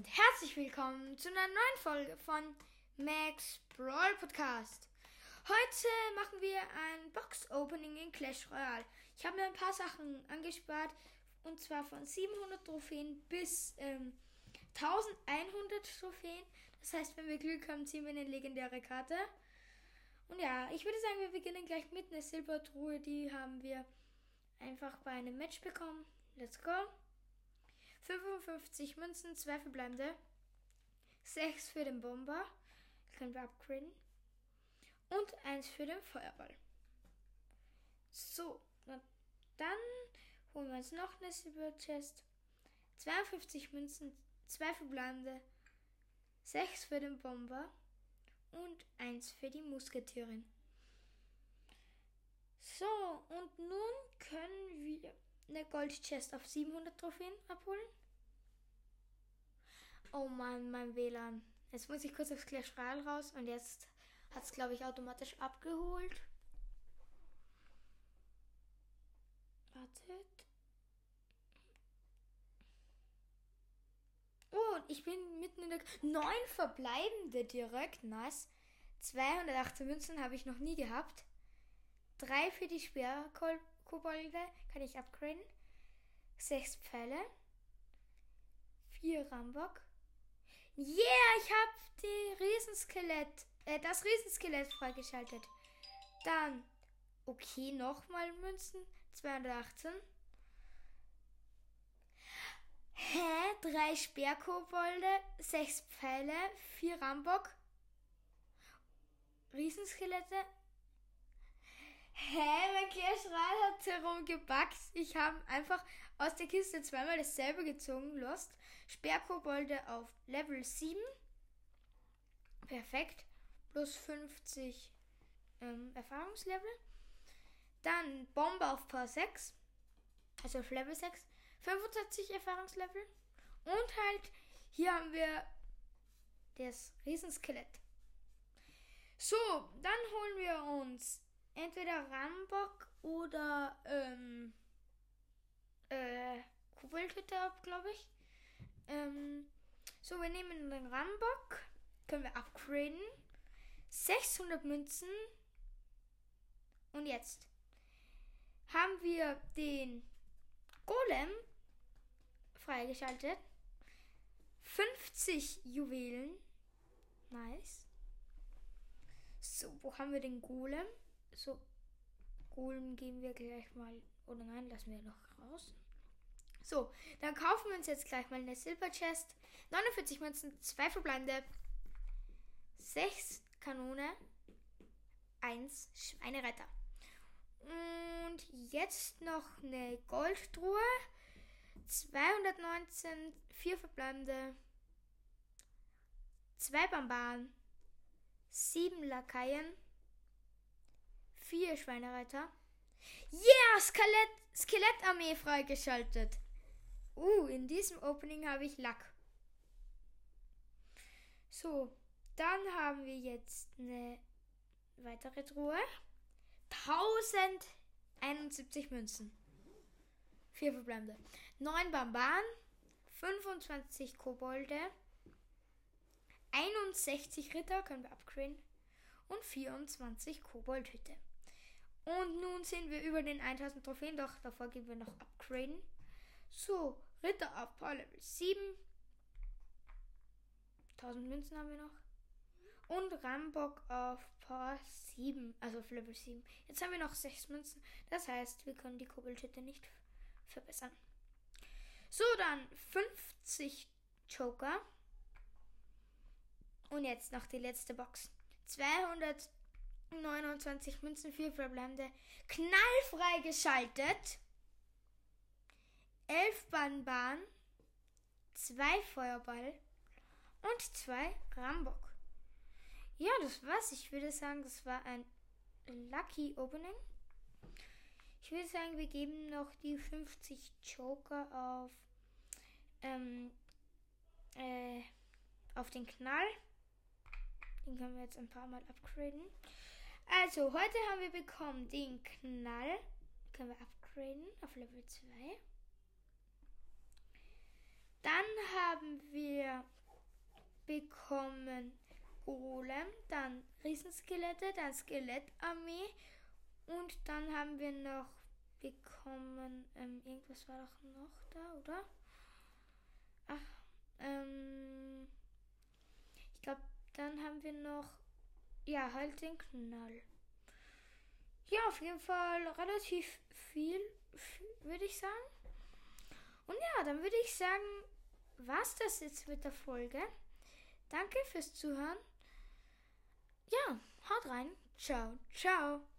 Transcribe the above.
und herzlich willkommen zu einer neuen Folge von Max Brawl Podcast. Heute machen wir ein Box-Opening in Clash Royale. Ich habe mir ein paar Sachen angespart und zwar von 700 Trophäen bis ähm, 1100 Trophäen. Das heißt, wenn wir Glück haben, ziehen wir eine legendäre Karte. Und ja, ich würde sagen, wir beginnen gleich mit einer Silbertruhe. Die haben wir einfach bei einem Match bekommen. Let's go. 55 Münzen, 2 verbleibende. 6 für den Bomber. Können wir upgraden. Und 1 für den Feuerball. So, dann holen wir uns noch eine Silber Chest. 52 Münzen, 2 verbleibende. 6 für den Bomber. Und 1 für die Musketierin. So, und nun können wir eine Goldchest auf 700 Trophäen abholen. Oh Mann, mein WLAN. Jetzt muss ich kurz aufs Clash Royale raus und jetzt hat es, glaube ich, automatisch abgeholt. Wartet. Oh, ich bin mitten in der... Neun verbleibende direkt. Nice. 218 Münzen habe ich noch nie gehabt. Drei für die Speerkobolde kann ich upgraden. Sechs Pfeile. Vier Rambock. Yeah, ich habe die Riesenskelett, äh, das Riesenskelett freigeschaltet. Dann, okay, nochmal Münzen. 218. Hä? Drei Speerkobolde, sechs Pfeile, vier Rambock, Riesenskelette. Hä? Mein Royale hat herumgebackt. Ich habe einfach aus der Kiste zweimal dasselbe gezogen. Lost. Sperrkobolde auf Level 7. Perfekt. Plus 50 ähm, Erfahrungslevel. Dann Bombe auf Power 6. Also auf Level 6. 25 Erfahrungslevel. Und halt, hier haben wir das Riesenskelett. So, dann holen wir uns entweder Rambock oder ähm, äh, Koboldhütte ab, glaube ich. Ähm, so, wir nehmen den Rambock. Können wir upgraden. 600 Münzen. Und jetzt haben wir den Golem freigeschaltet. 50 Juwelen. Nice. So, wo haben wir den Golem? So, Golem geben wir gleich mal. Oder nein, lassen wir noch raus. So, dann kaufen wir uns jetzt gleich mal eine Silver Chest. 49 Münzen, 2 verbleibende, 6 Kanone, 1 Schweinereiter. Und jetzt noch eine Goldtruhe. 219, 4 verbleibende, 2 Bambaren, 7 Lakaien, 4 Schweinereiter. Yeah, Skelett, Skelettarmee freigeschaltet. Uh, in diesem Opening habe ich Lack. So, dann haben wir jetzt eine weitere Truhe. 1071 Münzen. Vier verbleibende. 9 Bambaren. 25 Kobolde. 61 Ritter können wir upgraden. Und 24 Koboldhütte. Und nun sind wir über den 1000 Trophäen, doch davor gehen wir noch upgraden. So, Ritter auf Power Level 7. 1000 Münzen haben wir noch. Und Rambock auf Power 7, also auf Level 7. Jetzt haben wir noch 6 Münzen. Das heißt, wir können die Koboldhütte nicht verbessern. So, dann 50 Joker. Und jetzt noch die letzte Box. 229 Münzen, 4 verbleibende. Knallfrei geschaltet. 11 Banban, 2 Feuerball und 2 Rambock. Ja, das war's. Ich würde sagen, das war ein Lucky Opening. Ich würde sagen, wir geben noch die 50 Joker auf, ähm, äh, auf den Knall. Den können wir jetzt ein paar Mal upgraden. Also, heute haben wir bekommen den Knall. Können wir upgraden auf Level 2. Dann haben wir bekommen Golem, dann Riesenskelette, dann Skelettarmee und dann haben wir noch bekommen, ähm, irgendwas war doch noch da, oder? Ach, ähm, ich glaube, dann haben wir noch, ja, halt den Knall. Ja, auf jeden Fall relativ viel, würde ich sagen. Und ja, dann würde ich sagen, war's das jetzt mit der Folge. Danke fürs Zuhören. Ja, haut rein. Ciao, ciao.